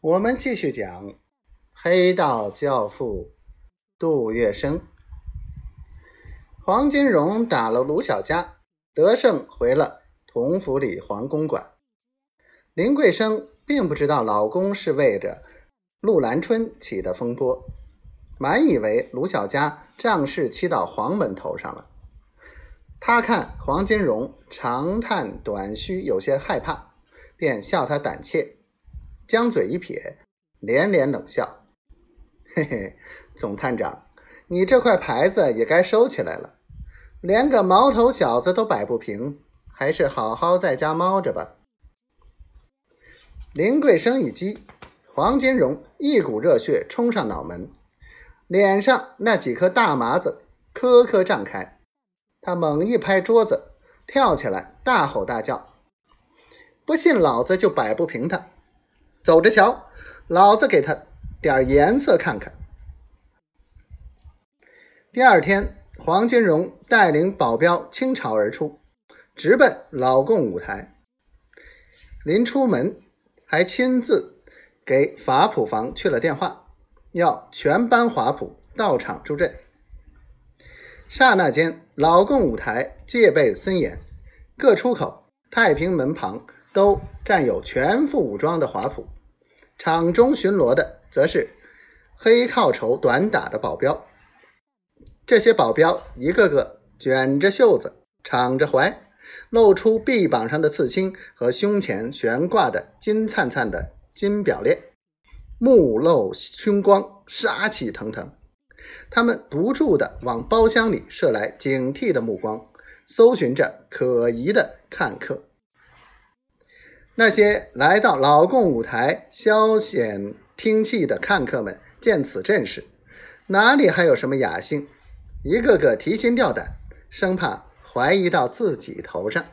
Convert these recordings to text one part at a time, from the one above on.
我们继续讲黑道教父杜月笙。黄金荣打了卢小佳，得胜回了同府里黄公馆。林桂生并不知道老公是为着陆兰春起的风波，满以为卢小佳仗势欺到黄门头上了。他看黄金荣长叹短吁，有些害怕，便笑他胆怯。将嘴一撇，连连冷笑：“嘿嘿，总探长，你这块牌子也该收起来了。连个毛头小子都摆不平，还是好好在家猫着吧。”林桂生一激，黄金荣一股热血冲上脑门，脸上那几颗大麻子颗颗绽开，他猛一拍桌子，跳起来大吼大叫：“不信老子就摆不平他！”走着瞧，老子给他点颜色看看。第二天，黄金荣带领保镖倾巢而出，直奔老贡舞台。临出门，还亲自给法普房去了电话，要全班华普到场助阵。刹那间，老贡舞台戒备森严，各出口、太平门旁都站有全副武装的华普。场中巡逻的则是黑靠绸短打的保镖，这些保镖一个个卷着袖子，敞着怀，露出臂膀上的刺青和胸前悬挂的金灿灿的金表链，目露凶光，杀气腾腾。他们不住地往包厢里射来警惕的目光，搜寻着可疑的看客。那些来到老贡舞台消遣听戏的看客们见此阵势，哪里还有什么雅兴？一个个提心吊胆，生怕怀疑到自己头上。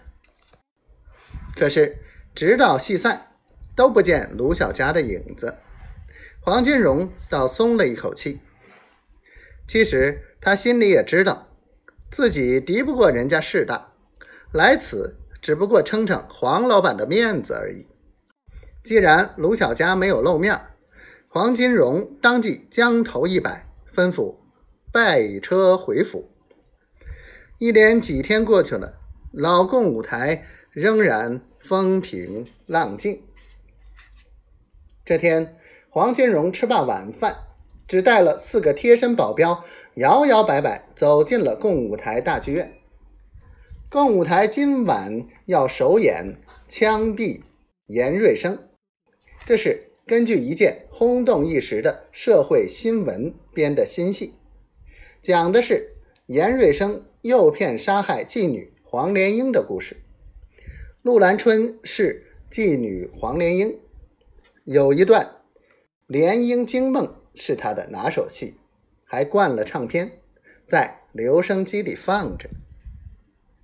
可是直到戏散，都不见卢小佳的影子。黄金荣倒松了一口气。其实他心里也知道，自己敌不过人家势大，来此。只不过撑撑黄老板的面子而已。既然卢小佳没有露面，黄金荣当即将头一摆，吩咐拜车回府。一连几天过去了，老贡舞台仍然风平浪静。这天，黄金荣吃罢晚饭，只带了四个贴身保镖，摇摇摆摆走进了贡舞台大剧院。共舞台今晚要首演枪毙严瑞生，这是根据一件轰动一时的社会新闻编的新戏，讲的是严瑞生诱骗杀害妓女黄莲英的故事。陆兰春是妓女黄莲英，有一段《莲英惊梦》是他的拿手戏，还灌了唱片，在留声机里放着。